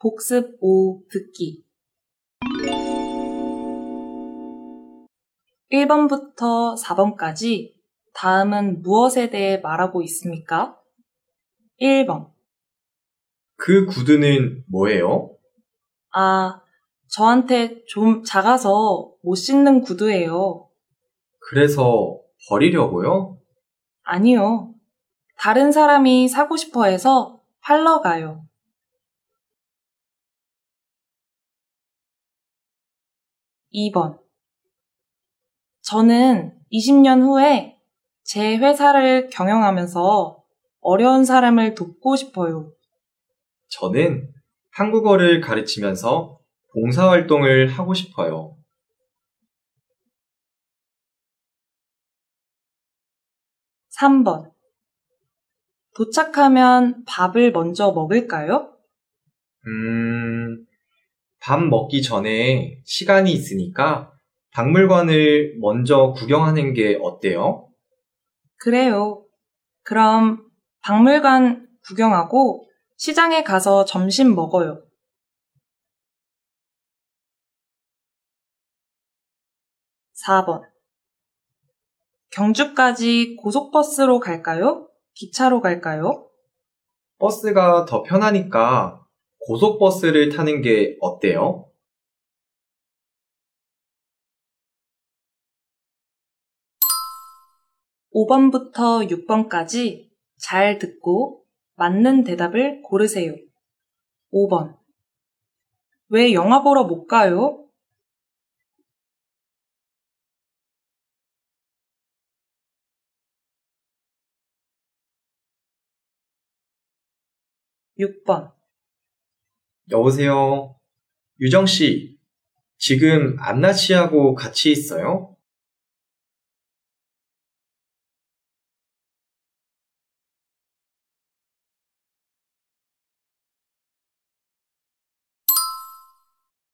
복습 5 듣기 1번부터 4번까지 다음은 무엇에 대해 말하고 있습니까? 1번 그 구두는 뭐예요? 아, 저한테 좀 작아서 못 신는 구두예요. 그래서 버리려고요? 아니요. 다른 사람이 사고 싶어 해서 팔러 가요. 2번. 저는 20년 후에 제 회사를 경영하면서 어려운 사람을 돕고 싶어요. 저는 한국어를 가르치면서 봉사활동을 하고 싶어요. 3번. 도착하면 밥을 먼저 먹을까요? 음, 밥 먹기 전에 시간이 있으니까 박물관을 먼저 구경하는 게 어때요? 그래요. 그럼 박물관 구경하고 시장에 가서 점심 먹어요. 4번. 경주까지 고속버스로 갈까요? 기차로 갈까요? 버스가 더 편하니까 고속버스를 타는 게 어때요? 5번부터 6번까지 잘 듣고 맞는 대답을 고르세요. 5번. 왜 영화 보러 못 가요? 6번. 여보세요. 유정 씨, 지금 안나 씨하고 같이 있어요?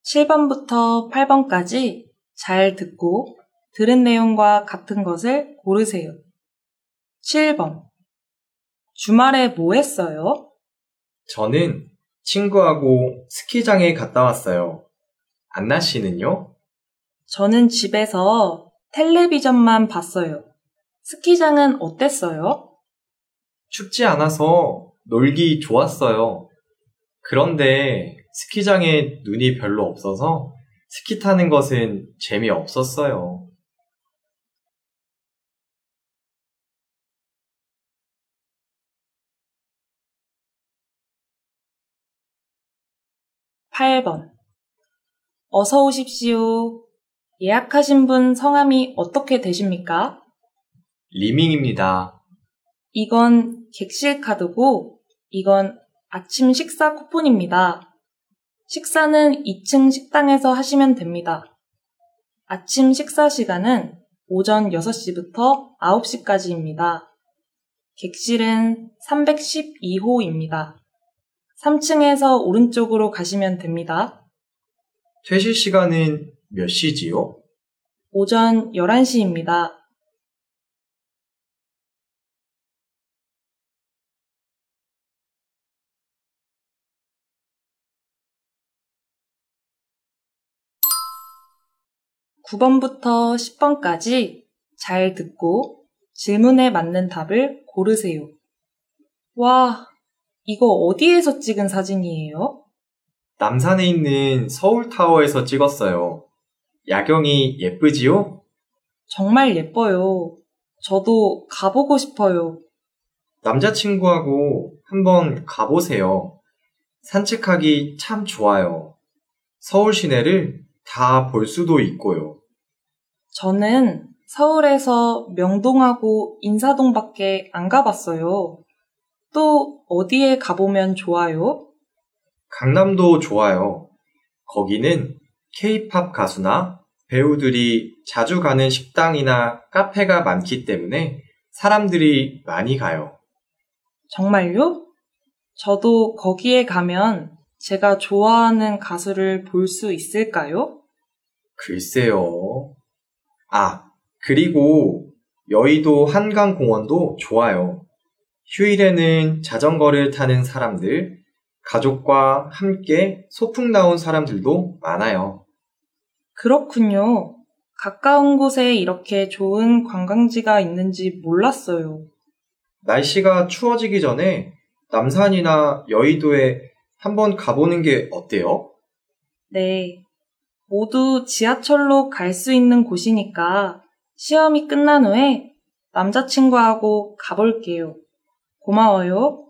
칠 번부터 8번까지 잘 듣고 들은 내용과 같은 것을 고르세요. 7번. 주말에 뭐 했어요? 저는 친구하고 스키장에 갔다 왔어요. 안나 씨는요? 저는 집에서 텔레비전만 봤어요. 스키장은 어땠어요? 춥지 않아서 놀기 좋았어요. 그런데 스키장에 눈이 별로 없어서 스키 타는 것은 재미없었어요. 8번. 어서 오십시오. 예약하신 분 성함이 어떻게 되십니까? 리밍입니다. 이건 객실 카드고, 이건 아침 식사 쿠폰입니다. 식사는 2층 식당에서 하시면 됩니다. 아침 식사 시간은 오전 6시부터 9시까지입니다. 객실은 312호입니다. 3층에서 오른쪽으로 가시면 됩니다. 퇴실 시간은 몇 시지요? 오전 11시입니다. (9번부터) 10번까지 잘 듣고 질문에 맞는 답을 고르세요. 와, 이거 어디에서 찍은 사진이에요? 남산에 있는 서울타워에서 찍었어요. 야경이 예쁘지요? 정말 예뻐요. 저도 가보고 싶어요. 남자친구하고 한번 가보세요. 산책하기 참 좋아요. 서울 시내를 다 볼 수도 있고요. 저는 서울에서 명동하고 인사동밖에 안 가봤어요. 또 어디에 가보면 좋아요? 강남도 좋아요. 거기는 케이팝 가수나 배우들이 자주 가는 식당이나 카페가 많기 때문에 사람들이 많이 가요. 정말요? 저도 거기에 가면 제가 좋아하는 가수를 볼 수 있을까요? 글쎄요. 아, 그리고 여의도 한강공원도 좋아요. 휴일에는 자전거를 타는 사람들, 가족과 함께 소풍 나온 사람들도 많아요. 그렇군요. 가까운 곳에 이렇게 좋은 관광지가 있는지 몰랐어요. 날씨가 추워지기 전에 남산이나 여의도에 한번 가보는 게 어때요? 네. 모두 지하철로 갈 수 있는 곳이니까 시험이 끝난 후에 남자친구하고 가볼게요. 고마워요.